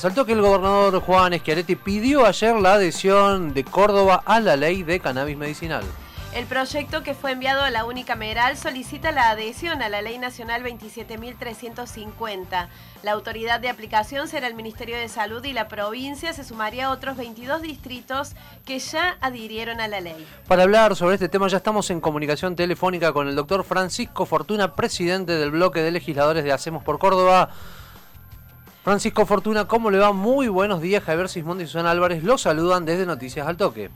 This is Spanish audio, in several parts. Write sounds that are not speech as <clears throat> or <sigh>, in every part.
Saltó que el gobernador Juan Schiaretti pidió ayer la adhesión de Córdoba a la ley de cannabis medicinal. El proyecto que fue enviado a la unicameral solicita la adhesión a la Ley Nacional 27.350. La autoridad de aplicación será el Ministerio de Salud y la provincia se sumaría a otros 22 distritos que ya adhirieron a la ley. Para hablar sobre este tema ya estamos en comunicación telefónica con el doctor Francisco Fortuna, presidente del bloque de legisladores de Hacemos por Córdoba. Francisco Fortuna, ¿cómo le va? Muy buenos días. Javier Sismondi y Susana Álvarez los saludan desde Noticias al Toque.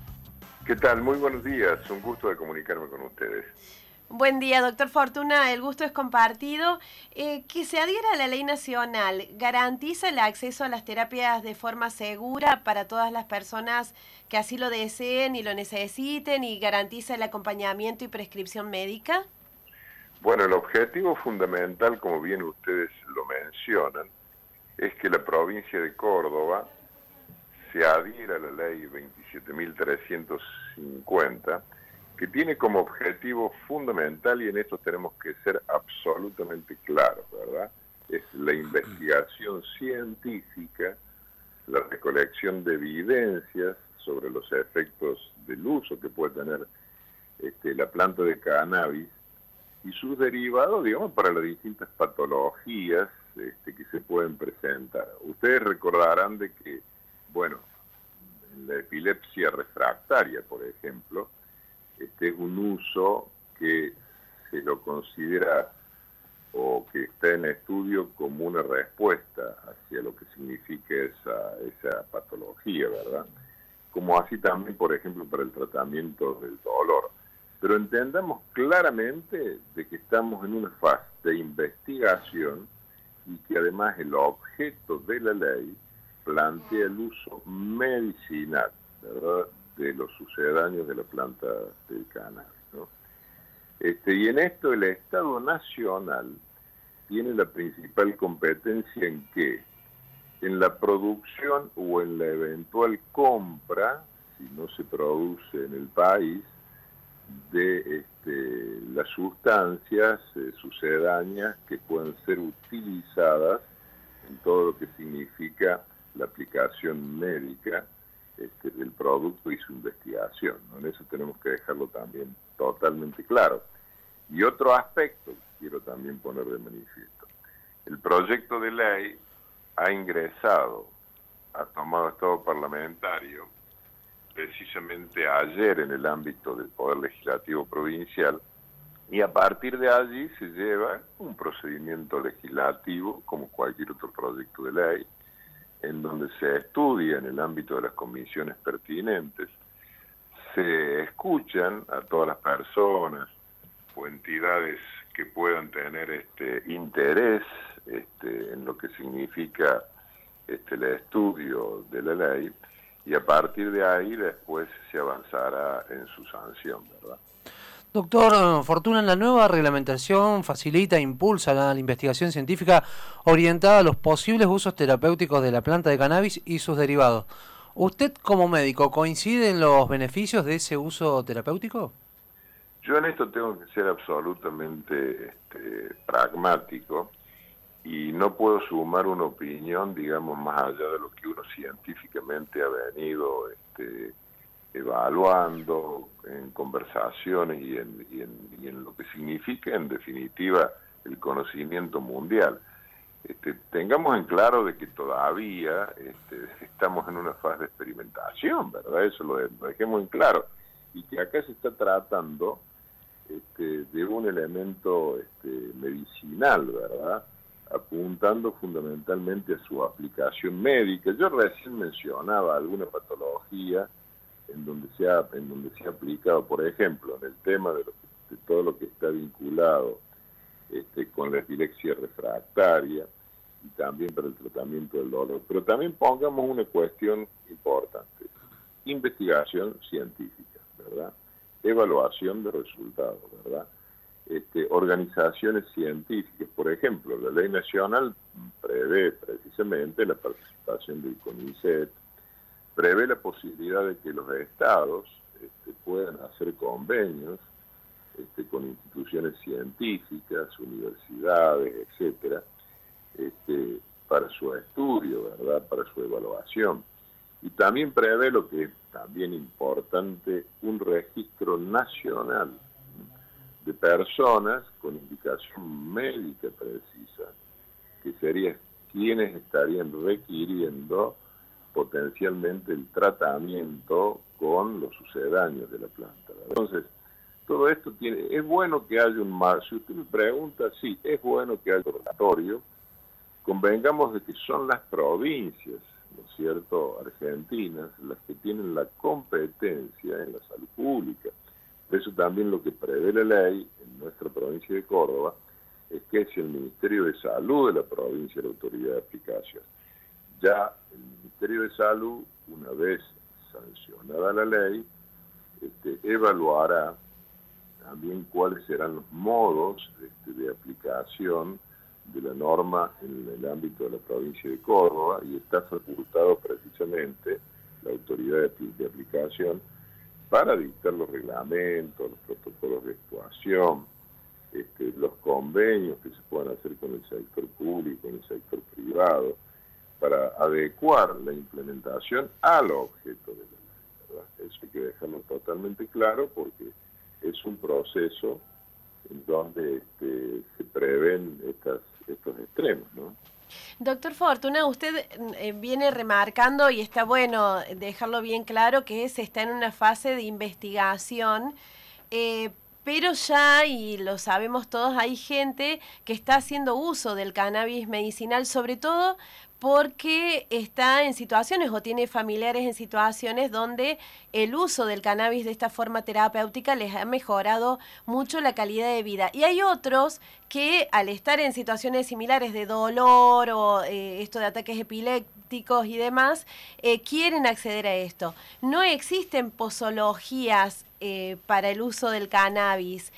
¿Qué tal? Muy buenos días. Un gusto de comunicarme con ustedes. Buen día, doctor Fortuna. El gusto es compartido. Eh, que se adhiera a la ley nacional garantiza el acceso a las terapias de forma segura para todas las personas que así lo deseen y lo necesiten y garantiza el acompañamiento y prescripción médica. Bueno, el objetivo fundamental, como bien ustedes lo mencionan, es que la provincia de Córdoba se adhiera a la ley 27.350, que tiene como objetivo fundamental, y en esto tenemos que ser absolutamente claros, ¿verdad? Es la investigación científica, la recolección de evidencias sobre los efectos del uso que puede tener este, la planta de cannabis y sus derivados, digamos, para las distintas patologías este, que se pueden presentar. Ustedes recordarán de que, bueno, la epilepsia refractaria, por ejemplo, este es un uso que se lo considera o que está en estudio como una respuesta hacia lo que significa esa, esa patología, ¿verdad? Como así también, por ejemplo, para el tratamiento del dolor. Pero entendamos claramente de que estamos en una fase de investigación y que además el objeto de la ley plantea el uso medicinal de los sucedáneos de la planta del cannabis. Este, y en esto el Estado Nacional tiene la principal competencia en qué? En la producción o en la eventual compra, si no se produce en el país, de este, las sustancias eh, sucedáneas que pueden ser utilizadas en todo lo que significa la aplicación médica este, del producto y su investigación. En eso tenemos que dejarlo también totalmente claro. Y otro aspecto que quiero también poner de manifiesto. El proyecto de ley ha ingresado, ha tomado estado parlamentario precisamente ayer en el ámbito del Poder Legislativo Provincial y a partir de allí se lleva un procedimiento legislativo como cualquier otro proyecto de ley en donde se estudia en el ámbito de las comisiones pertinentes, se escuchan a todas las personas o entidades que puedan tener este interés este, en lo que significa este, el estudio de la ley y a partir de ahí después se avanzará en su sanción, ¿verdad? Doctor Fortuna, la nueva reglamentación facilita e impulsa la, investigación científica orientada a los posibles usos terapéuticos de la planta de cannabis y sus derivados. ¿Usted como médico coincide en los beneficios de ese uso terapéutico? Yo en esto tengo que ser absolutamente este, pragmático y no puedo sumar una opinión, digamos, más allá de lo que uno científicamente ha venido este, evaluando en conversaciones y en, y, en, lo que significa, en definitiva, el conocimiento mundial. Este, tengamos en claro de que todavía este, <laughs> estamos en una fase de experimentación, ¿verdad? Eso lo, dejemos en claro. Y que acá se está tratando este, de un elemento este, medicinal, ¿verdad? Apuntando fundamentalmente a su aplicación médica. Yo recién mencionaba alguna patología en donde se ha, en donde se ha aplicado, por ejemplo, en el tema de, todo lo que está vinculado este, con la epilepsia refractaria y también para el tratamiento del dolor. Pero también pongamos una cuestión importante, investigación científica, ¿verdad? Evaluación de resultados, ¿verdad? Este, organizaciones científicas. Por ejemplo, la ley nacional prevé precisamente la participación del CONICET, prevé la posibilidad de que los estados este, puedan hacer convenios este, con instituciones científicas, universidades, etcétera, para su estudio, ¿verdad? Para su evaluación. Y también prevé lo que es también importante, un registro nacional de personas con indicación médica precisa, que sería quienes estarían requiriendo potencialmente el tratamiento con los sucedáneos de la planta. Entonces, todo esto tiene, es bueno que haya un mar, si usted me pregunta, sí, es bueno que haya un laboratorio, convengamos de que son las provincias, ¿no es cierto?, argentinas, las que tienen la competencia en la salud pública. Eso también lo que prevé la ley en nuestra provincia de Córdoba es que si el Ministerio de Salud de la provincia la autoridad de aplicación. Ya el Ministerio de Salud, una vez sancionada la ley, este, evaluará también cuáles serán los modos este, de aplicación de la norma en el ámbito de la provincia de Córdoba y está facultado precisamente la autoridad de, aplicación para dictar los reglamentos, los protocolos de actuación, este, los convenios que se puedan hacer con el sector público, con el sector privado, para adecuar la implementación al objeto de la ley. Eso hay que dejarlo totalmente claro porque es un proceso en donde este, se prevén estas, estos extremos, ¿no? Doctor Fortuna, usted eh, viene remarcando y está bueno dejarlo bien claro que se está en una fase de investigación, eh, pero ya, y lo sabemos todos, hay gente que está haciendo uso del cannabis medicinal, sobre todo porque está en situaciones o tiene familiares en situaciones donde el uso del cannabis de esta forma terapéutica les ha mejorado mucho la calidad de vida. Y hay otros que al estar en situaciones similares de dolor o eh, esto de ataques epilépticos y demás, eh, quieren acceder a esto. No existen posologías eh, para el uso del cannabis.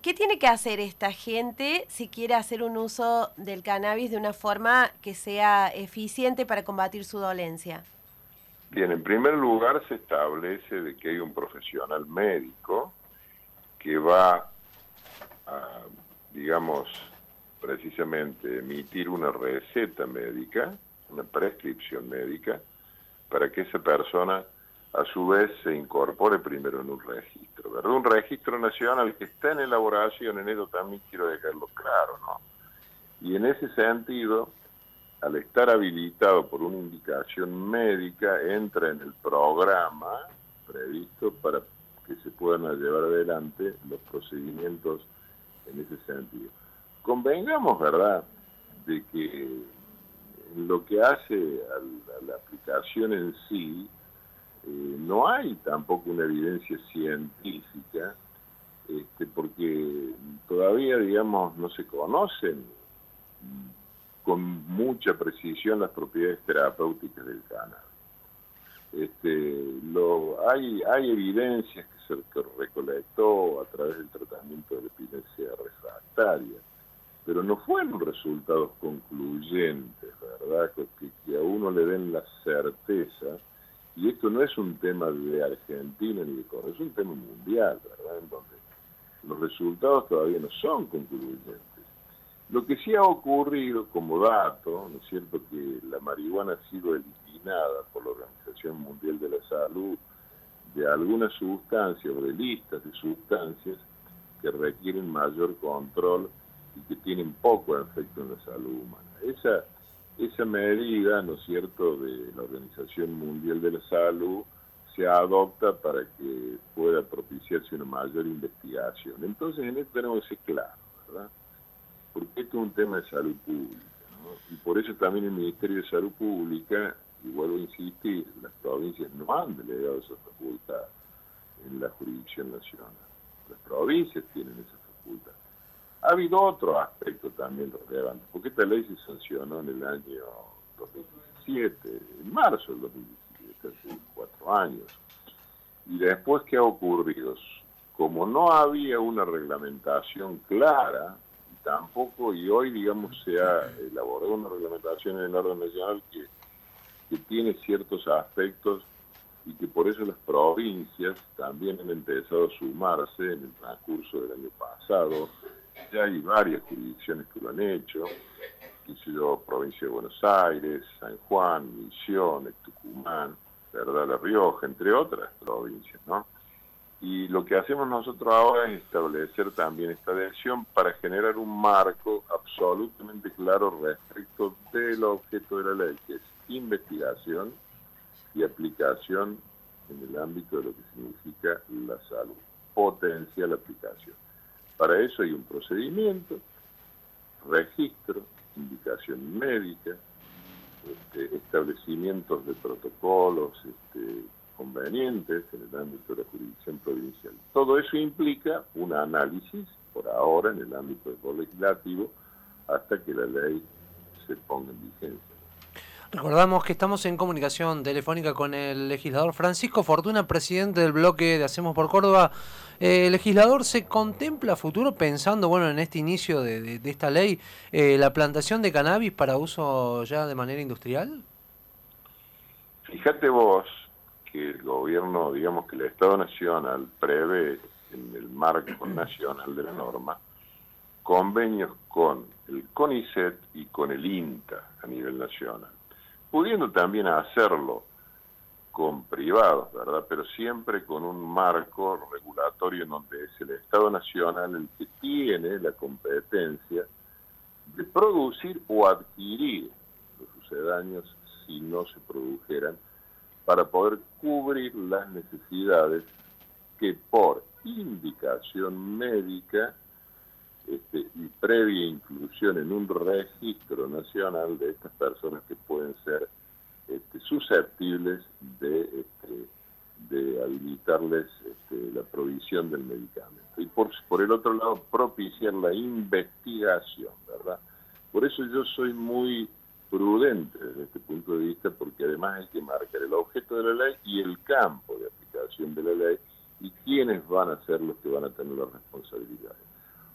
¿Qué tiene que hacer esta gente si quiere hacer un uso del cannabis de una forma que sea eficiente para combatir su dolencia? Bien, en primer lugar se establece de que hay un profesional médico que va a, digamos, precisamente emitir una receta médica, una prescripción médica, para que esa persona a su vez se incorpore primero en un registro, ¿verdad? Un registro nacional que está en elaboración, en eso también quiero dejarlo claro, ¿no? Y en ese sentido, al estar habilitado por una indicación médica, entra en el programa previsto para que se puedan llevar adelante los procedimientos en ese sentido. Convengamos, ¿verdad?, de que lo que hace a la aplicación en sí, eh, no hay tampoco una evidencia científica, este, porque todavía, digamos, no se conocen con mucha precisión las propiedades terapéuticas del cannabis. Este, lo, hay, hay evidencias que se recolectó a través del tratamiento de la epilepsia refractaria, pero no fueron resultados concluyentes, ¿verdad? Que, que a uno le den la certeza y esto no es un tema de Argentina ni de Córdoba, es un tema mundial, ¿verdad? En donde los resultados todavía no son concluyentes. Lo que sí ha ocurrido como dato, ¿no es cierto?, que la marihuana ha sido eliminada por la Organización Mundial de la Salud de algunas sustancias o de listas de sustancias que requieren mayor control y que tienen poco efecto en la salud humana. Esa esa medida, ¿no es cierto?, de la Organización Mundial de la Salud se adopta para que pueda propiciarse una mayor investigación. Entonces, en esto tenemos que ser claros, ¿verdad? Porque esto es un tema de salud pública, ¿no? Y por eso también el Ministerio de Salud Pública, y vuelvo a insistir, las provincias no han delegado esa facultad en la jurisdicción nacional. Las provincias tienen esa facultad. Ha habido otro aspecto también relevante, porque esta ley se sancionó en el año 2017, en marzo del 2017, hace cuatro años. Y después, ¿qué ha ocurrido? Como no había una reglamentación clara, tampoco, y hoy, digamos, se ha elaborado una reglamentación en el orden nacional que, que tiene ciertos aspectos y que por eso las provincias también han empezado a sumarse en el transcurso del año pasado ya hay varias jurisdicciones que lo han hecho, provincia de Buenos Aires, San Juan, Misiones, Tucumán, ¿verdad? La Rioja, entre otras provincias, ¿no? Y lo que hacemos nosotros ahora es establecer también esta adhesión para generar un marco absolutamente claro respecto del objeto de la ley, que es investigación y aplicación en el ámbito de lo que significa la salud, potencial aplicación. Para eso hay un procedimiento, registro, indicación médica, este, establecimientos de protocolos este, convenientes en el ámbito de la jurisdicción provincial. Todo eso implica un análisis, por ahora, en el ámbito legislativo, hasta que la ley se ponga en vigencia. Recordamos que estamos en comunicación telefónica con el legislador Francisco Fortuna, presidente del bloque de Hacemos por Córdoba. Eh, legislador, ¿se contempla futuro pensando bueno en este inicio de, esta ley eh, la plantación de cannabis para uso ya de manera industrial? Fíjate vos que el gobierno, digamos que el Estado Nacional prevé en el marco <clears throat> nacional de la norma convenios con el CONICET y con el INTA a nivel nacional pudiendo también hacerlo con privados, ¿verdad? Pero siempre con un marco regulatorio en donde es el Estado Nacional el que tiene la competencia de producir o adquirir los sucedáneos si no se produjeran para poder cubrir las necesidades que por indicación médica este, y previa inclusión en un registro nacional de estas personas que pueden ser este, susceptibles de, este, de habilitarles la provisión del medicamento. Y por, por el otro lado, propiciar la investigación, ¿verdad? Por eso yo soy muy prudente desde este punto de vista, porque además hay que marcar el objeto de la ley y el campo de aplicación de la ley y quiénes van a ser los que van a tener las responsabilidades.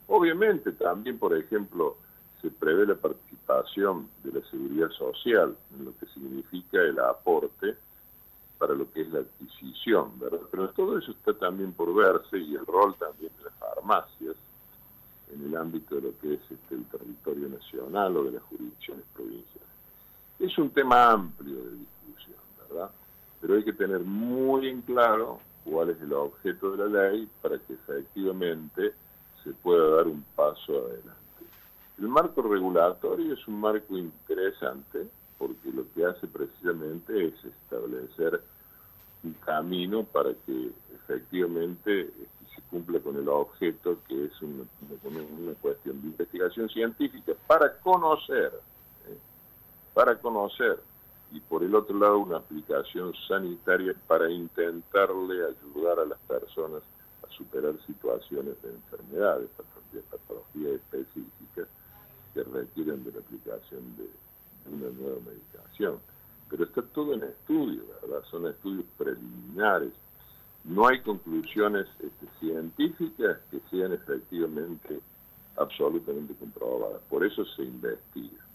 Obviamente también, por ejemplo, se prevé la participación de la seguridad social en lo que significa el aporte para lo que es la adquisición, ¿verdad? Pero todo eso está también por verse y el rol también de las farmacias en el ámbito de lo que es este, el territorio nacional o de las jurisdicciones provinciales. Es un tema amplio de discusión, ¿verdad? Pero hay que tener muy en claro cuál es el objeto de la ley para que efectivamente se pueda dar un paso adelante. El marco regulatorio es un marco interesante porque lo que hace precisamente es establecer un camino para que efectivamente este, se cumpla con el objeto que es una, cuestión de investigación científica para conocer, ¿eh? para conocer, y por el otro lado una aplicación sanitaria para intentarle ayudar a las personas superar situaciones de enfermedades, de patologías específicas que requieren de la aplicación de, una nueva medicación. Pero está todo en estudio, ¿verdad? Son estudios preliminares. No hay conclusiones este, científicas que sean efectivamente absolutamente comprobadas. Por eso se investiga.